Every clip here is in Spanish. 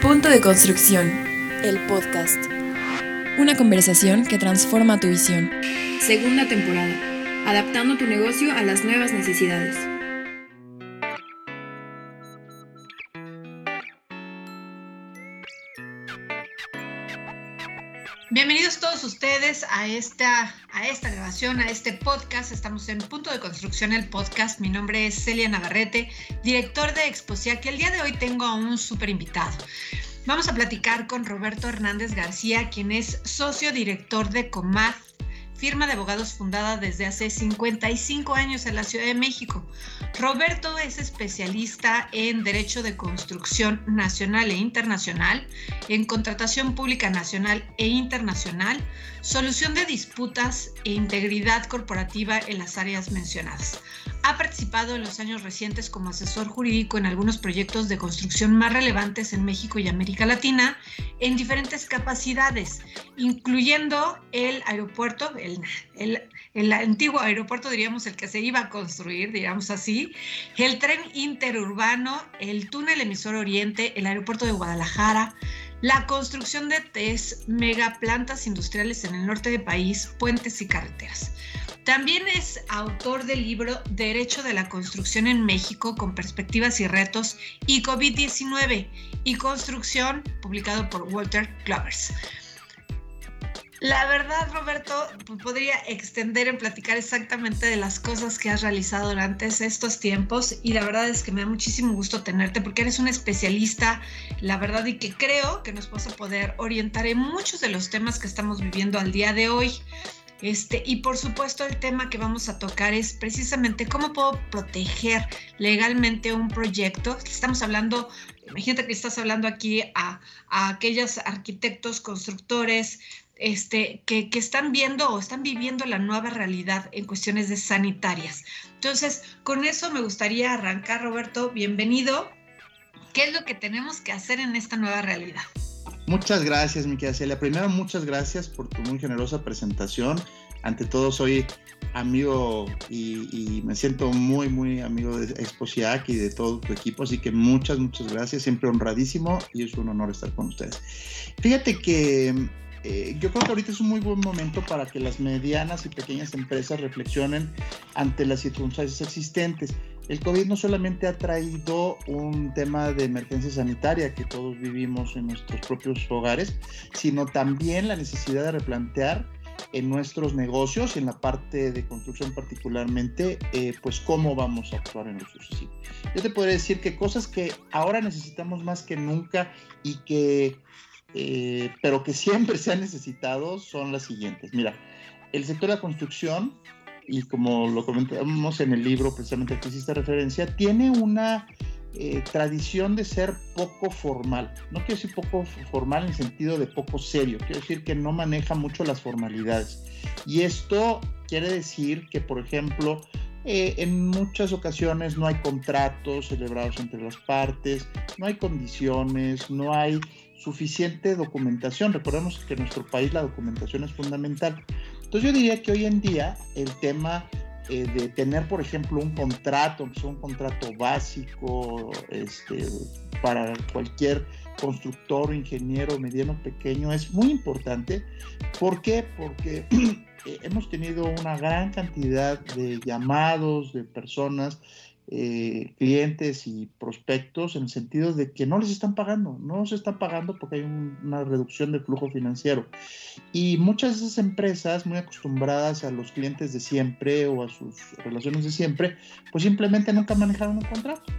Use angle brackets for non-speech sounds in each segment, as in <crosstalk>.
Punto de Construcción, el podcast. Una conversación que transforma tu visión. Segunda temporada, adaptando tu negocio a las nuevas necesidades. Bienvenidos todos ustedes a esta, a esta grabación, a este podcast. Estamos en Punto de Construcción, el podcast. Mi nombre es Celia Navarrete, director de Exposia, que el día de hoy tengo a un súper invitado. Vamos a platicar con Roberto Hernández García, quien es socio director de Comad firma de abogados fundada desde hace 55 años en la Ciudad de México. Roberto es especialista en Derecho de Construcción Nacional e Internacional, en Contratación Pública Nacional e Internacional, Solución de Disputas e Integridad Corporativa en las áreas mencionadas. Ha participado en los años recientes como asesor jurídico en algunos proyectos de construcción más relevantes en México y América Latina en diferentes capacidades, incluyendo el aeropuerto, el, el, antiguo aeropuerto, diríamos, el que se iba a construir, digamos así, el tren interurbano, el túnel emisor oriente, el aeropuerto de Guadalajara, la construcción de tres megaplantas industriales en el norte del país, puentes y carreteras. También es autor del libro Derecho de la Construcción en México con perspectivas y retos y COVID-19 y construcción, publicado por Walter Clovers. La verdad, Roberto, podría extender en platicar exactamente de las cosas que has realizado durante estos tiempos y la verdad es que me da muchísimo gusto tenerte porque eres un especialista, la verdad, y que creo que nos vas a poder orientar en muchos de los temas que estamos viviendo al día de hoy. Este, y por supuesto el tema que vamos a tocar es precisamente cómo puedo proteger legalmente un proyecto. Estamos hablando, imagínate que estás hablando aquí a, aquellos arquitectos, constructores, este, que, que, están viendo o están viviendo la nueva realidad en cuestiones de sanitarias. Entonces, con eso me gustaría arrancar, Roberto, bienvenido. ¿Qué es lo que tenemos que hacer en esta nueva realidad? Muchas gracias, mi querida Celia. Primero, muchas gracias por tu muy generosa presentación. Ante todo, soy amigo y, me siento muy, muy amigo de Exposiac y de todo tu equipo, así que muchas, muchas gracias. Siempre honradísimo y es un honor estar con ustedes. Fíjate que eh, yo creo que ahorita es un muy buen momento para que las medianas y pequeñas empresas reflexionen ante las circunstancias existentes el COVID no solamente ha traído un tema de emergencia sanitaria que todos vivimos en nuestros propios hogares, sino también la necesidad de replantear en nuestros negocios, en la parte de construcción particularmente, eh, pues cómo vamos a actuar en lo sucesivo. Yo te podría decir que cosas que ahora necesitamos más que nunca y que, eh, pero que siempre se han necesitado son las siguientes. Mira, el sector de la construcción y como lo comentamos en el libro precisamente que hiciste referencia, tiene una eh, tradición de ser poco formal. No quiero decir poco formal en el sentido de poco serio, quiero decir que no maneja mucho las formalidades. Y esto quiere decir que, por ejemplo, eh, en muchas ocasiones no hay contratos celebrados entre las partes, no hay condiciones, no hay suficiente documentación. Recordemos que en nuestro país la documentación es fundamental. Entonces yo diría que hoy en día el tema eh, de tener, por ejemplo, un contrato, un contrato básico este, para cualquier constructor, ingeniero, mediano, pequeño, es muy importante. ¿Por qué? Porque <clears throat> hemos tenido una gran cantidad de llamados de personas eh, clientes y prospectos en el sentido de que no les están pagando, no se están pagando porque hay una reducción del flujo financiero. Y muchas de esas empresas, muy acostumbradas a los clientes de siempre o a sus relaciones de siempre, pues simplemente nunca manejaron un contrato.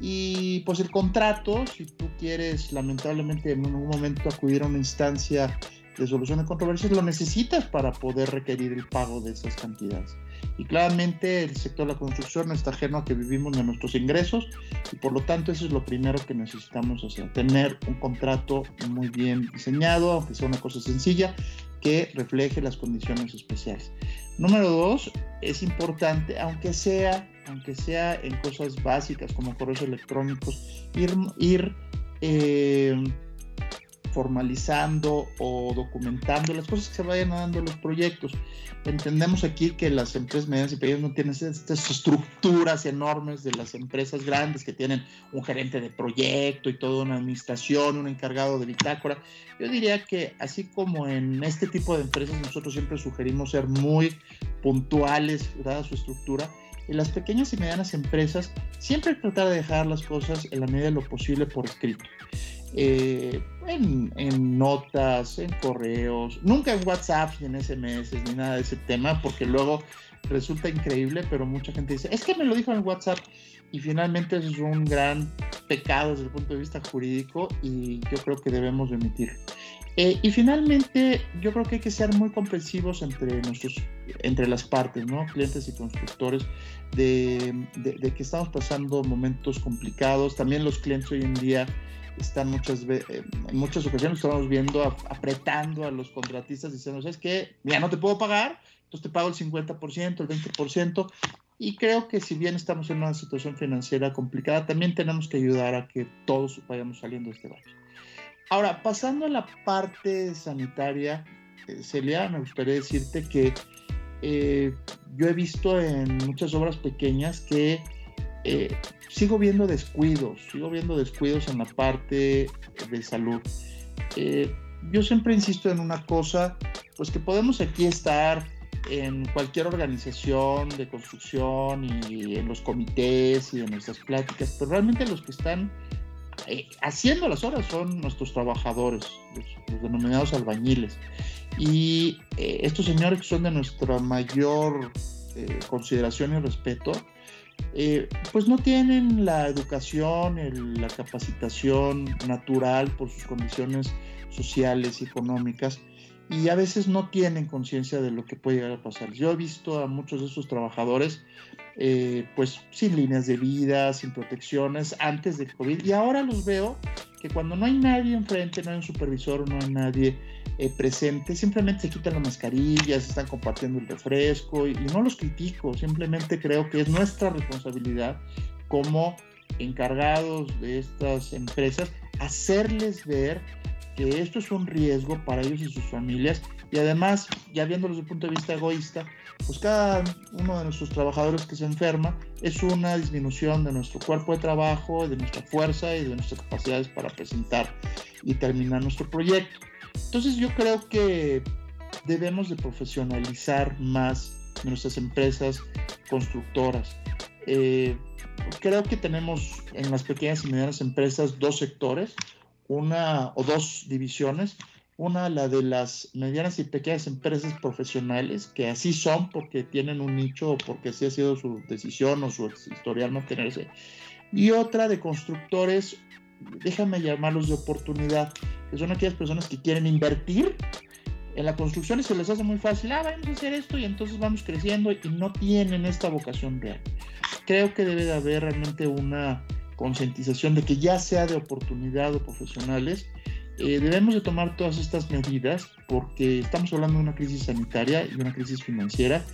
Y pues el contrato, si tú quieres lamentablemente en un momento acudir a una instancia de solución de controversias, lo necesitas para poder requerir el pago de esas cantidades. Y claramente el sector de la construcción no está ajeno a que vivimos de nuestros ingresos y por lo tanto eso es lo primero que necesitamos hacer, tener un contrato muy bien diseñado, aunque sea una cosa sencilla, que refleje las condiciones especiales. Número dos, es importante, aunque sea, aunque sea en cosas básicas como correos electrónicos, ir, eh, formalizando o documentando las cosas que se vayan dando los proyectos. Entendemos aquí que las empresas medianas y pequeñas no tienen estas estructuras enormes de las empresas grandes que tienen un gerente de proyecto y toda una administración, un encargado de bitácora. Yo diría que así como en este tipo de empresas nosotros siempre sugerimos ser muy puntuales, dada su estructura, en las pequeñas y medianas empresas siempre tratar de dejar las cosas en la medida de lo posible por escrito. Eh, en, notas, en correos, nunca en WhatsApp, ni en SMS, ni nada de ese tema, porque luego resulta increíble, pero mucha gente dice, es que me lo dijo en WhatsApp, y finalmente eso es un gran pecado desde el punto de vista jurídico y yo creo que debemos emitir. Eh, y finalmente, yo creo que hay que ser muy comprensivos entre, nuestros, entre las partes, ¿no? clientes y constructores, de, que estamos pasando momentos complicados. También los clientes hoy en día están muchas veces, eh, en muchas ocasiones estamos viendo apretando a los contratistas diciendo, ¿sabes qué? Ya no te puedo pagar, entonces te pago el 50%, el 20%. Y creo que si bien estamos en una situación financiera complicada, también tenemos que ayudar a que todos vayamos saliendo de este bache. Ahora, pasando a la parte sanitaria, eh, Celia, me gustaría decirte que eh, yo he visto en muchas obras pequeñas que eh, sigo viendo descuidos, sigo viendo descuidos en la parte de salud. Yo siempre insisto en una cosa, pues que podemos aquí estar en cualquier organización de construcción y en los comités y en nuestras pláticas, pero realmente los que están haciendo las obras son nuestros trabajadores, los, denominados albañiles. Y estos señores que son de nuestra mayor consideración y respeto, eh, pues no tienen la educación, la capacitación natural por sus condiciones sociales y económicas y a veces no tienen conciencia de lo que puede llegar a pasar. Yo he visto a muchos de esos trabajadores eh, pues sin líneas de vida, sin protecciones antes del COVID. Y ahora los veo que cuando no hay nadie enfrente, no hay un supervisor, no hay nadie eh, presente, simplemente se quitan las mascarillas, están compartiendo el refresco y, no los critico, simplemente creo que es nuestra responsabilidad como encargados de estas empresas hacerles ver que esto es un riesgo para ellos y sus familias y además, ya viéndolo desde el punto de vista egoísta, pues cada uno de nuestros trabajadores que se enferma es una disminución de nuestro cuerpo de trabajo, de nuestra fuerza y de nuestras capacidades para presentar y terminar nuestro proyecto. Entonces yo creo que debemos de profesionalizar más nuestras empresas constructoras. Eh, creo que tenemos en las pequeñas y medianas empresas dos sectores una o dos divisiones. Una, la de las medianas y pequeñas empresas profesionales, que así son porque tienen un nicho o porque así ha sido su decisión o su historial mantenerse. Y otra de constructores, déjame llamarlos de oportunidad, que son aquellas personas que quieren invertir en la construcción y se les hace muy fácil, ah, vamos a hacer esto y entonces vamos creciendo y no tienen esta vocación real. Creo que debe de haber realmente una concientización de que ya sea de oportunidad o profesionales, eh, debemos de tomar todas estas medidas porque estamos hablando de una crisis sanitaria y una crisis financiera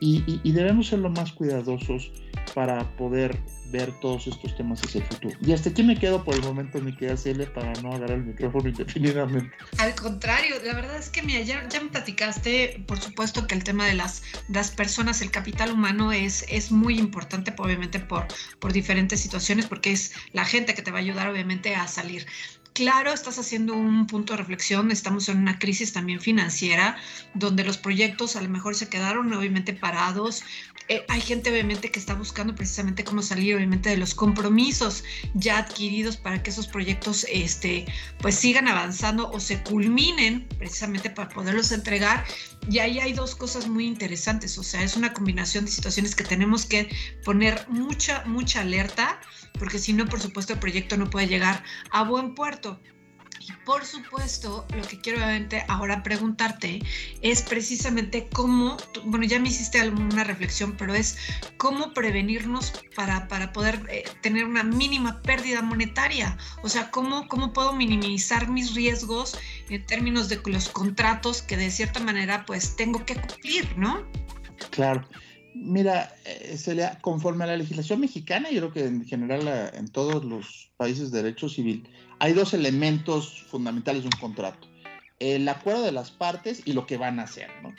y, y debemos ser lo más cuidadosos para poder ver todos estos temas hacia el futuro. Y hasta aquí me quedo por el momento, mi querida Celia, para no agarrar el micrófono indefinidamente. Al contrario, la verdad es que mira, ya, ya, me platicaste, por supuesto que el tema de las, las personas, el capital humano es, es muy importante, obviamente por, por diferentes situaciones, porque es la gente que te va a ayudar obviamente a salir claro, estás haciendo un punto de reflexión, estamos en una crisis también financiera, donde los proyectos a lo mejor se quedaron obviamente parados. Eh, hay gente obviamente que está buscando precisamente cómo salir obviamente de los compromisos ya adquiridos para que esos proyectos este, pues sigan avanzando o se culminen precisamente para poderlos entregar. Y ahí hay dos cosas muy interesantes, o sea, es una combinación de situaciones que tenemos que poner mucha, mucha alerta porque si no, por supuesto, el proyecto no puede llegar a buen puerto. Y por supuesto, lo que quiero obviamente ahora preguntarte es precisamente cómo, bueno, ya me hiciste alguna reflexión, pero es cómo prevenirnos para, para poder eh, tener una mínima pérdida monetaria. O sea, cómo, cómo puedo minimizar mis riesgos en términos de los contratos que de cierta manera pues tengo que cumplir, ¿no? Claro. Mira, eh, conforme a la legislación mexicana, yo creo que en general en todos los países de derecho civil, hay dos elementos fundamentales de un contrato. El acuerdo de las partes y lo que van a hacer, ¿no?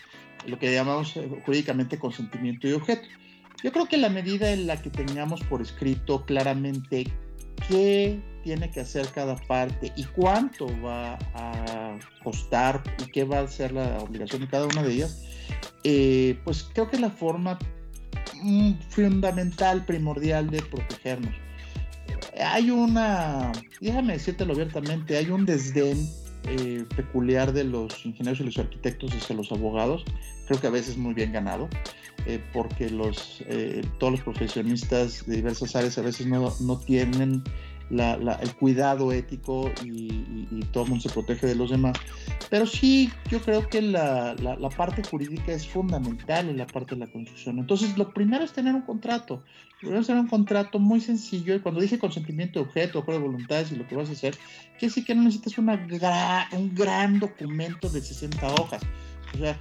Lo que llamamos eh, jurídicamente consentimiento y objeto. Yo creo que la medida en la que tengamos por escrito claramente qué tiene que hacer cada parte y cuánto va a costar y qué va a ser la obligación de cada una de ellas, eh, pues creo que es la forma mm, fundamental, primordial de protegernos. Hay una, déjame decírtelo abiertamente, hay un desdén eh, peculiar de los ingenieros y los arquitectos hacia los abogados, creo que a veces muy bien ganado, eh, porque los, todos los profesionistas de diversas áreas a veces no, no tienen el cuidado ético y, todo el mundo se protege de los demás. Pero sí, yo creo que la, parte jurídica es fundamental en la parte de la construcción. Entonces, lo primero es tener un contrato. Primero es tener un contrato muy sencillo. Y cuando dije consentimiento de objeto, acuerdo de voluntades y lo que vas a hacer, que sí que no necesitas una un gran documento de 60 hojas. O sea,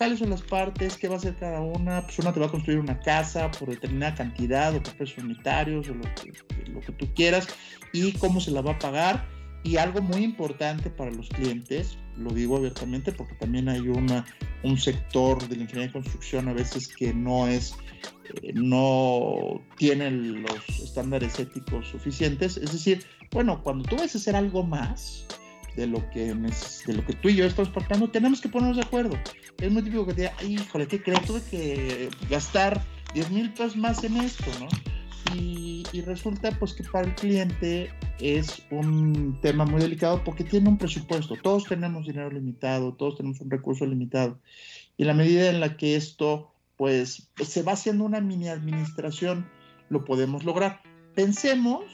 cuáles son las partes, qué va a hacer cada una. Pues una te va a construir una casa por determinada cantidad o precios unitarios o lo que, lo que tú quieras y cómo se la va a pagar. Y algo muy importante para los clientes, lo digo abiertamente porque también hay una, un sector de la ingeniería de construcción a veces que no es, eh, no tiene los estándares éticos suficientes. Es decir, bueno, cuando tú vas a hacer algo más, de lo que de lo que tú y yo estamos pactando, tenemos que ponernos de acuerdo. Es muy típico que te diga, híjole, ¿qué crees? Tuve que gastar 10 mil pesos más en esto, ¿no? Y, y, resulta pues que para el cliente es un tema muy delicado porque tiene un presupuesto. Todos tenemos dinero limitado, todos tenemos un recurso limitado. Y la medida en la que esto pues se va haciendo una mini administración, lo podemos lograr. Pensemos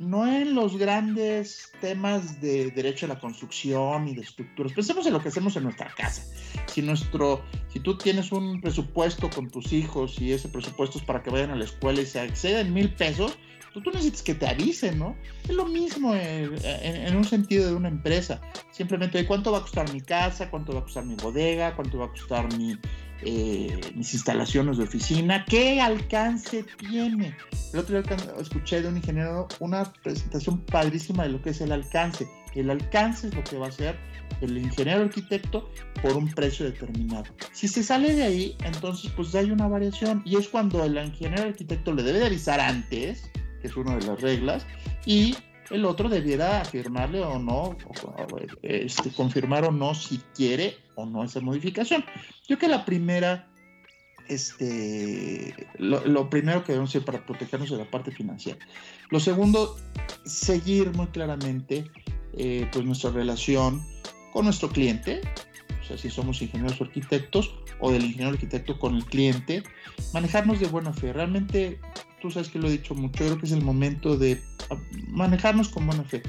no en los grandes temas de derecho a la construcción y de estructuras. Pensemos en lo que hacemos en nuestra casa. Si nuestro, si tú tienes un presupuesto con tus hijos y ese presupuesto es para que vayan a la escuela y se exceden mil pesos, pues tú necesitas que te avisen, ¿no? Es lo mismo en, en, un sentido de una empresa. Simplemente, ¿cuánto va a costar mi casa? ¿Cuánto va a costar mi bodega? ¿Cuánto va a costar mi, eh, mis instalaciones de oficina, qué alcance tiene. El otro día escuché de un ingeniero una presentación padrísima de lo que es el alcance. El alcance es lo que va a hacer el ingeniero arquitecto por un precio determinado. Si se sale de ahí, entonces pues hay una variación y es cuando el ingeniero arquitecto le debe de avisar antes, que es una de las reglas, y el otro debiera afirmarle o no, este, confirmar o no si quiere o no esa modificación. Yo que la primera, este, lo, primero que debemos hacer para protegernos de la parte financiera. Lo segundo, seguir muy claramente eh, pues nuestra relación con nuestro cliente, o sea, si somos ingenieros o arquitectos, o del ingeniero arquitecto con el cliente, manejarnos de buena fe. Realmente, tú sabes que lo he dicho mucho, yo creo que es el momento de manejarnos con buena fe.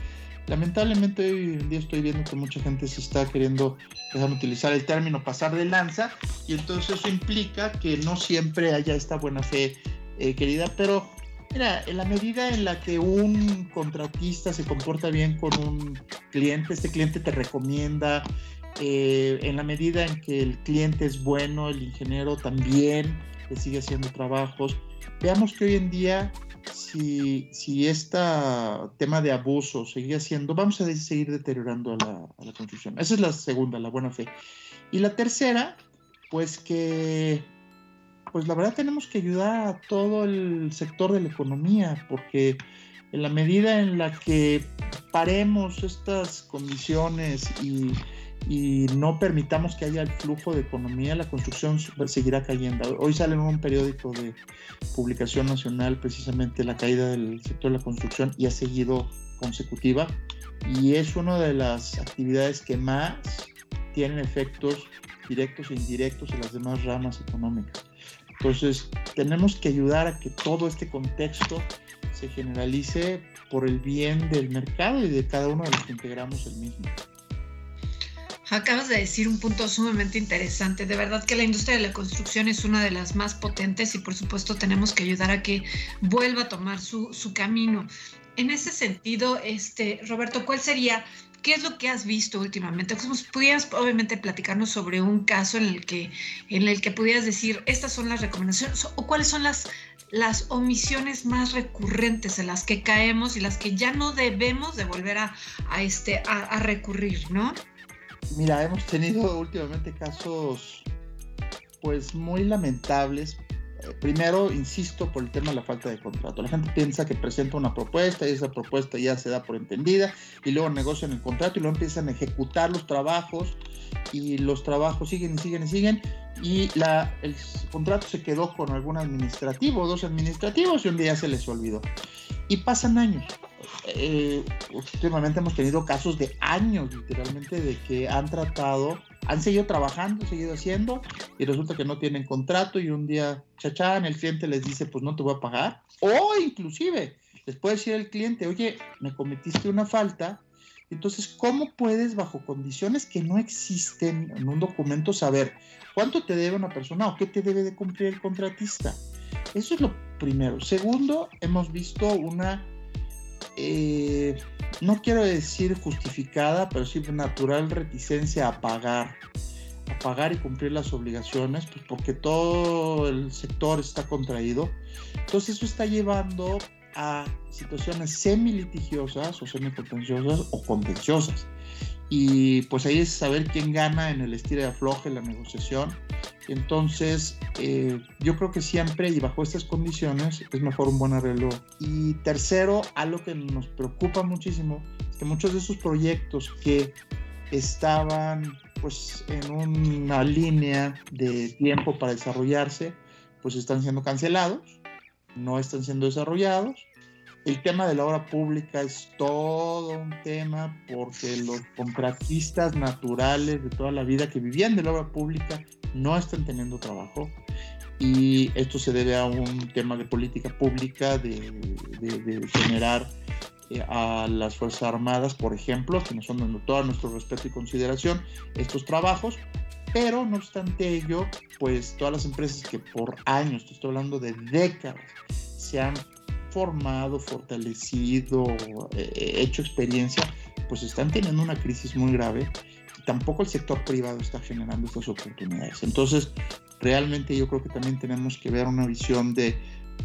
Lamentablemente hoy en día estoy viendo que mucha gente se está queriendo, dejar utilizar el término pasar de lanza y entonces eso implica que no siempre haya esta buena fe eh, querida, pero mira, en la medida en la que un contratista se comporta bien con un cliente, este cliente te recomienda, eh, en la medida en que el cliente es bueno, el ingeniero también sigue haciendo trabajos, veamos que hoy en día si, si este tema de abuso sigue siendo, vamos a seguir deteriorando a la, a la construcción. Esa es la segunda, la buena fe. Y la tercera, pues que, pues la verdad tenemos que ayudar a todo el sector de la economía, porque en la medida en la que paremos estas condiciones y y no permitamos que haya el flujo de economía, la construcción seguirá cayendo. Hoy sale en un periódico de publicación nacional precisamente la caída del sector de la construcción y ha seguido consecutiva y es una de las actividades que más tienen efectos directos e indirectos en las demás ramas económicas. Entonces, tenemos que ayudar a que todo este contexto se generalice por el bien del mercado y de cada uno de los que integramos el mismo. Acabas de decir un punto sumamente interesante. De verdad que la industria de la construcción es una de las más potentes y por supuesto tenemos que ayudar a que vuelva a tomar su, camino. En ese sentido, este, Roberto, ¿cuál sería ¿Qué es lo que has visto últimamente? ¿Pudieras obviamente platicarnos sobre un caso en el que, en el que pudieras decir, estas son las recomendaciones o cuáles son las, las omisiones más recurrentes en las que caemos y las que ya no debemos de volver a, este, a recurrir, ¿no? Mira, hemos tenido últimamente casos pues muy lamentables primero, insisto, por el tema de la falta de contrato. La gente piensa que presenta una propuesta y esa propuesta ya se da por entendida y luego negocian el contrato y luego empiezan a ejecutar los trabajos y los trabajos siguen y siguen y siguen y la, el contrato se quedó con algún administrativo, dos administrativos y un día se les olvidó. Y pasan años. Eh, últimamente hemos tenido casos de años, literalmente, de que han tratado han seguido trabajando, seguido haciendo y resulta que no tienen contrato y un día, chachán, el cliente les dice, pues no te voy a pagar. O inclusive les puede decir el cliente, oye, me cometiste una falta. Entonces, ¿cómo puedes, bajo condiciones que no existen en un documento, saber cuánto te debe una persona o qué te debe de cumplir el contratista? Eso es lo primero. Segundo, hemos visto una eh, no quiero decir justificada, pero sí natural reticencia a pagar, a pagar y cumplir las obligaciones, pues porque todo el sector está contraído. Entonces eso está llevando a situaciones semi-litigiosas o semi-contenciosas o contenciosas. Y pues ahí es saber quién gana en el estilo de afloje, la negociación. Entonces, eh, yo creo que siempre y bajo estas condiciones es mejor un buen arreglo. Y tercero, algo que nos preocupa muchísimo es que muchos de esos proyectos que estaban pues en una línea de tiempo para desarrollarse, pues están siendo cancelados, no están siendo desarrollados el tema de la obra pública es todo un tema porque los contratistas naturales de toda la vida que vivían de la obra pública no están teniendo trabajo. Y esto se debe a un tema de política pública, de, generar eh, a las Fuerzas Armadas, por ejemplo, que nos son dando todo nuestro respeto y consideración, estos trabajos, pero no obstante ello, pues todas las empresas que por años, te estoy hablando de décadas, se han formado, fortalecido, eh, hecho experiencia, pues están teniendo una crisis muy grave. Tampoco el sector privado está generando estas oportunidades. Entonces, realmente yo creo que también tenemos que ver una visión de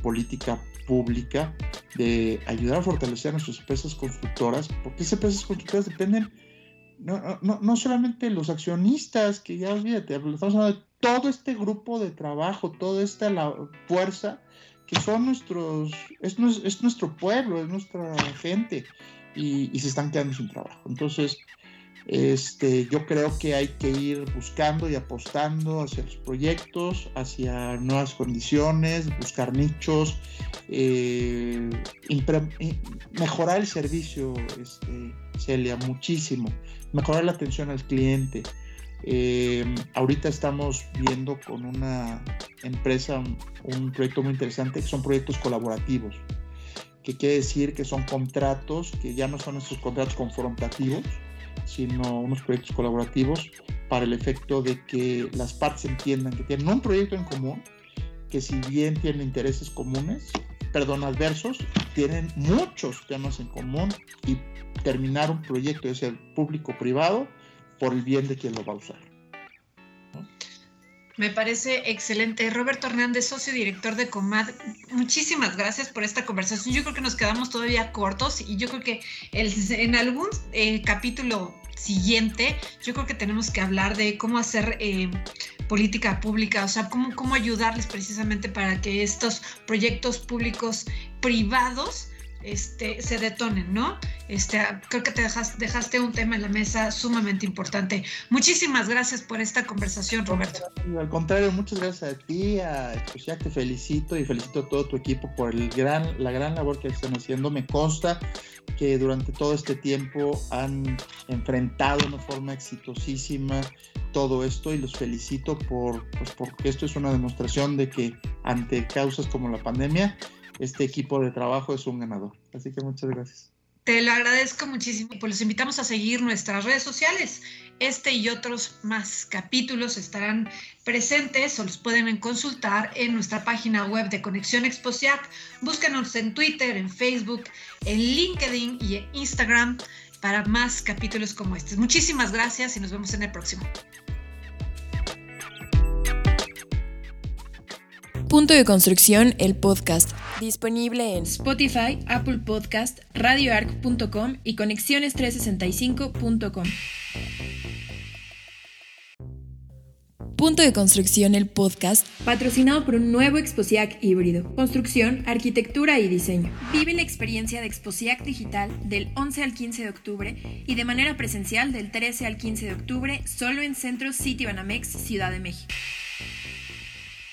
política pública, de ayudar a fortalecer a nuestras empresas constructoras, porque esas empresas constructoras dependen no, no, no solamente los accionistas, que ya olvídate, estamos hablando de todo este grupo de trabajo, toda esta fuerza que son nuestros, es, es nuestro pueblo, es nuestra gente y, se están quedando sin trabajo. Entonces, este, yo creo que hay que ir buscando y apostando hacia los proyectos, hacia nuevas condiciones, buscar nichos, eh, mejorar el servicio, este, Celia, muchísimo, mejorar la atención al cliente, eh, ahorita estamos viendo con una empresa un proyecto muy interesante que son proyectos colaborativos, que quiere decir que son contratos que ya no son esos contratos confrontativos, sino unos proyectos colaborativos para el efecto de que las partes entiendan que tienen un proyecto en común, que si bien tienen intereses comunes, perdón, adversos, tienen muchos temas en común y terminar un proyecto, de ser público-privado, por el bien de quien lo va a usar. Me parece excelente. Roberto Hernández, socio director de Comad, muchísimas gracias por esta conversación. Yo creo que nos quedamos todavía cortos y yo creo que en algún eh, capítulo siguiente, yo creo que tenemos que hablar de cómo hacer eh, política pública, o sea, cómo, cómo ayudarles precisamente para que estos proyectos públicos privados este, se detonen, ¿no? Este, creo que te dejaste un tema en la mesa sumamente importante. Muchísimas gracias por esta conversación, Roberto. Al contrario, muchas gracias a ti, a ya te felicito y felicito a todo tu equipo por el gran, la gran labor que están haciendo. Me consta que durante todo este tiempo han enfrentado de una forma exitosísima todo esto y los felicito por, pues porque esto es una demostración de que ante causas como la pandemia, este equipo de trabajo es un ganador. Así que muchas gracias. Te lo agradezco muchísimo. Pues los invitamos a seguir nuestras redes sociales. Este y otros más capítulos estarán presentes o los pueden consultar en nuestra página web de Conexión Exposiac. Búscanos en Twitter, en Facebook, en LinkedIn y en Instagram para más capítulos como este. Muchísimas gracias y nos vemos en el próximo. Punto de Construcción, el podcast, disponible en Spotify, Apple Podcast, radioarc.com y conexiones365.com. Punto de Construcción, el podcast, patrocinado por un nuevo Exposiac híbrido. Construcción, arquitectura y diseño. Vive la experiencia de Exposiac Digital del 11 al 15 de octubre y de manera presencial del 13 al 15 de octubre solo en Centro City Banamex, Ciudad de México.